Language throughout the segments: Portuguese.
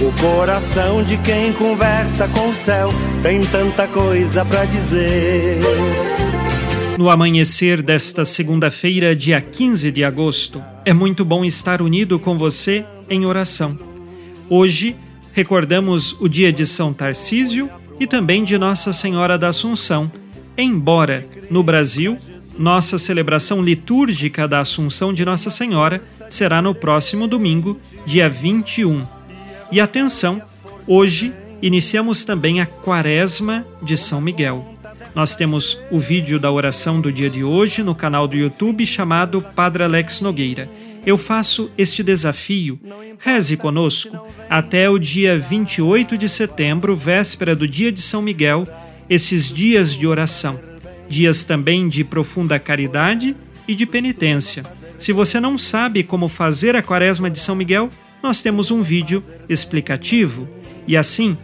O coração de quem conversa com o céu tem tanta coisa para dizer. No amanhecer desta segunda-feira, dia 15 de agosto, é muito bom estar unido com você em oração. Hoje, recordamos o dia de São Tarcísio e também de Nossa Senhora da Assunção, embora no Brasil nossa celebração litúrgica da Assunção de Nossa Senhora será no próximo domingo, dia 21. E atenção, hoje iniciamos também a Quaresma de São Miguel. Nós temos o vídeo da oração do dia de hoje no canal do YouTube chamado Padre Alex Nogueira. Eu faço este desafio. Reze conosco até o dia 28 de setembro, véspera do dia de São Miguel, esses dias de oração dias também de profunda caridade e de penitência. Se você não sabe como fazer a Quaresma de São Miguel, nós temos um vídeo explicativo. E assim,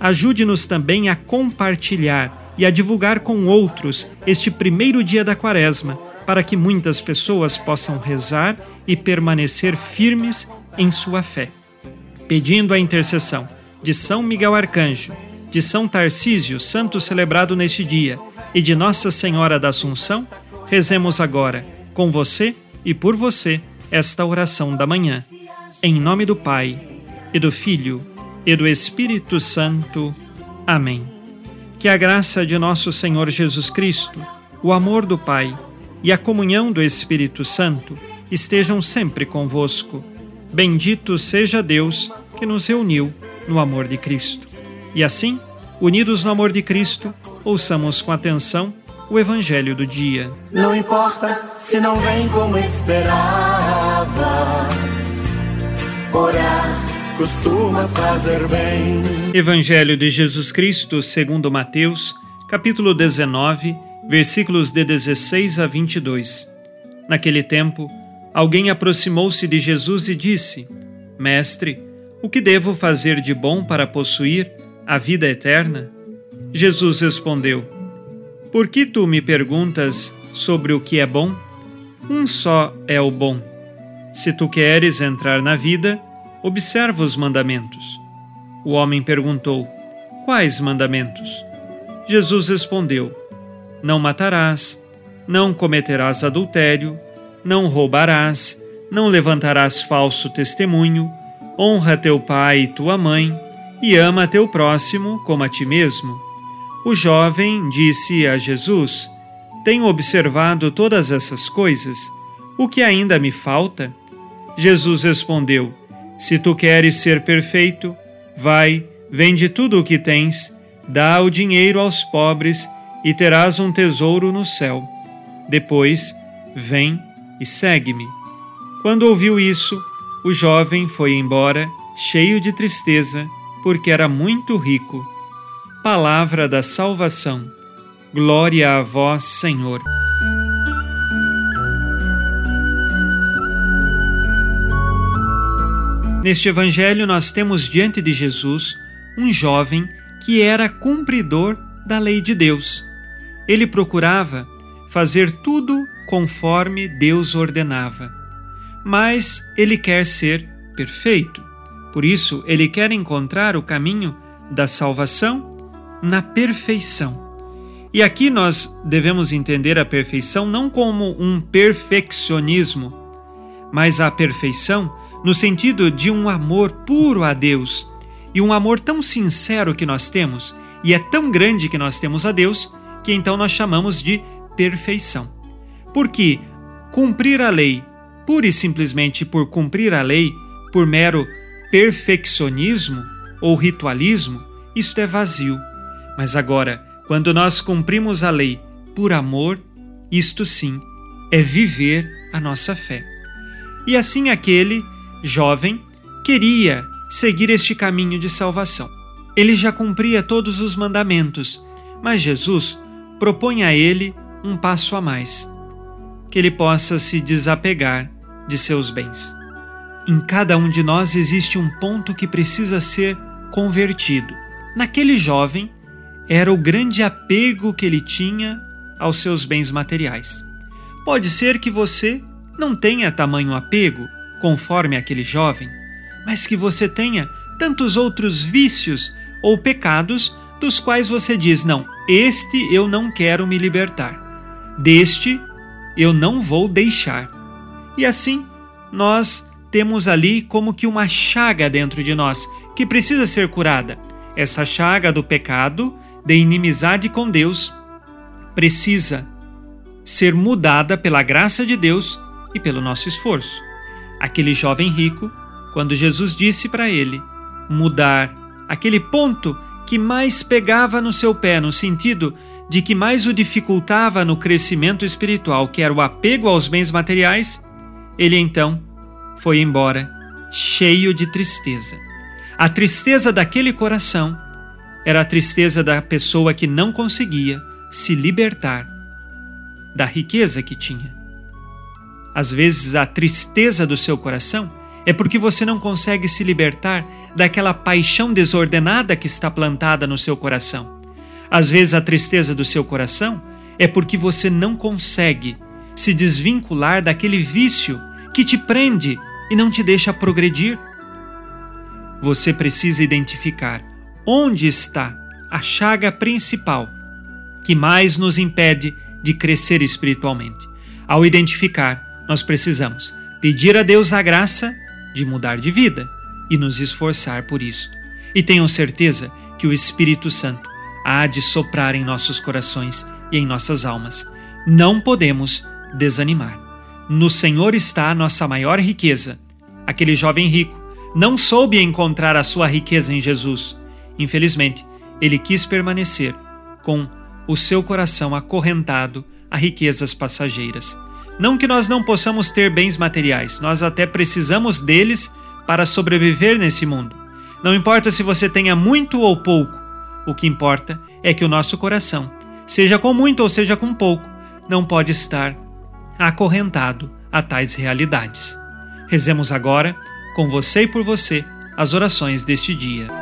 ajude-nos também a compartilhar e a divulgar com outros este primeiro dia da Quaresma, para que muitas pessoas possam rezar e permanecer firmes em sua fé. Pedindo a intercessão de São Miguel Arcanjo, de São Tarcísio, santo celebrado neste dia, e de Nossa Senhora da Assunção, rezemos agora, com você e por você, esta oração da manhã. Em nome do Pai, e do Filho, e do Espírito Santo. Amém. Que a graça de nosso Senhor Jesus Cristo, o amor do Pai e a comunhão do Espírito Santo estejam sempre convosco. Bendito seja Deus que nos reuniu no amor de Cristo. E assim, unidos no amor de Cristo, ouçamos com atenção o Evangelho do dia. Não importa se não vem como esperava, orar costuma fazer bem. Evangelho de Jesus Cristo, segundo Mateus, capítulo 19, versículos de 16 a 22. Naquele tempo, alguém aproximou-se de Jesus e disse: Mestre, o que devo fazer de bom para possuir a vida eterna? Jesus respondeu: Por que tu me perguntas sobre o que é bom? Um só é o bom. Se tu queres entrar na vida, observa os mandamentos. O homem perguntou: Quais mandamentos? Jesus respondeu: Não matarás, não cometerás adultério, não roubarás, não levantarás falso testemunho, honra teu pai e tua mãe, e ama teu próximo como a ti mesmo. O jovem disse a Jesus: Tenho observado todas essas coisas. O que ainda me falta? Jesus respondeu: Se tu queres ser perfeito, vai, vende tudo o que tens, dá o dinheiro aos pobres e terás um tesouro no céu. Depois, vem e segue-me. Quando ouviu isso, o jovem foi embora, cheio de tristeza, porque era muito rico Palavra da salvação. Glória a vós, Senhor. Neste evangelho, nós temos diante de Jesus um jovem que era cumpridor da lei de Deus. Ele procurava fazer tudo conforme Deus ordenava. Mas ele quer ser perfeito. Por isso, ele quer encontrar o caminho da salvação na perfeição. E aqui nós devemos entender a perfeição não como um perfeccionismo, mas a perfeição no sentido de um amor puro a Deus e um amor tão sincero que nós temos e é tão grande que nós temos a Deus que então nós chamamos de perfeição. Porque cumprir a lei, pura e simplesmente por cumprir a lei, por mero perfeccionismo ou ritualismo, isto é vazio mas agora, quando nós cumprimos a lei por amor, isto sim é viver a nossa fé. E assim aquele jovem queria seguir este caminho de salvação. Ele já cumpria todos os mandamentos, mas Jesus propõe a ele um passo a mais: que ele possa se desapegar de seus bens. Em cada um de nós existe um ponto que precisa ser convertido. Naquele jovem, era o grande apego que ele tinha aos seus bens materiais. Pode ser que você não tenha tamanho apego, conforme aquele jovem, mas que você tenha tantos outros vícios ou pecados dos quais você diz: não, este eu não quero me libertar, deste eu não vou deixar. E assim, nós temos ali como que uma chaga dentro de nós que precisa ser curada. Essa chaga do pecado, de inimizade com Deus, precisa ser mudada pela graça de Deus e pelo nosso esforço. Aquele jovem rico, quando Jesus disse para ele mudar aquele ponto que mais pegava no seu pé, no sentido de que mais o dificultava no crescimento espiritual, que era o apego aos bens materiais, ele então foi embora cheio de tristeza. A tristeza daquele coração era a tristeza da pessoa que não conseguia se libertar da riqueza que tinha. Às vezes, a tristeza do seu coração é porque você não consegue se libertar daquela paixão desordenada que está plantada no seu coração. Às vezes, a tristeza do seu coração é porque você não consegue se desvincular daquele vício que te prende e não te deixa progredir. Você precisa identificar onde está a chaga principal que mais nos impede de crescer espiritualmente. Ao identificar, nós precisamos pedir a Deus a graça de mudar de vida e nos esforçar por isso. E tenham certeza que o Espírito Santo há de soprar em nossos corações e em nossas almas. Não podemos desanimar. No Senhor está a nossa maior riqueza. Aquele jovem rico não soube encontrar a sua riqueza em Jesus. Infelizmente, ele quis permanecer com o seu coração acorrentado a riquezas passageiras. Não que nós não possamos ter bens materiais, nós até precisamos deles para sobreviver nesse mundo. Não importa se você tenha muito ou pouco, o que importa é que o nosso coração, seja com muito ou seja com pouco, não pode estar acorrentado a tais realidades. Rezemos agora, com você e por você, as orações deste dia.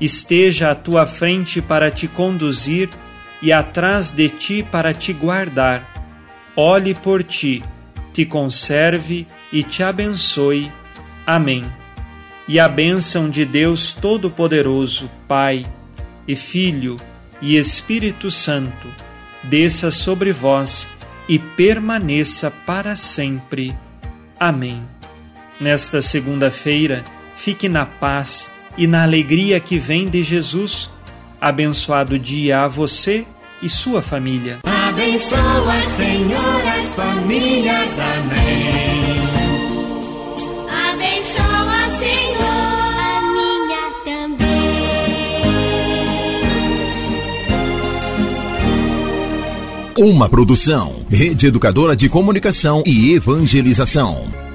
esteja à tua frente para te conduzir e atrás de ti para te guardar. Olhe por ti, te conserve e te abençoe. Amém. E a bênção de Deus Todo-Poderoso, Pai e Filho e Espírito Santo, desça sobre vós e permaneça para sempre. Amém. Nesta segunda-feira, fique na paz e na alegria que vem de Jesus. Abençoado dia a você e sua família. Abençoa, Senhor, as famílias. Amém. Abençoa, Senhor, a minha também. Uma produção, Rede Educadora de Comunicação e Evangelização.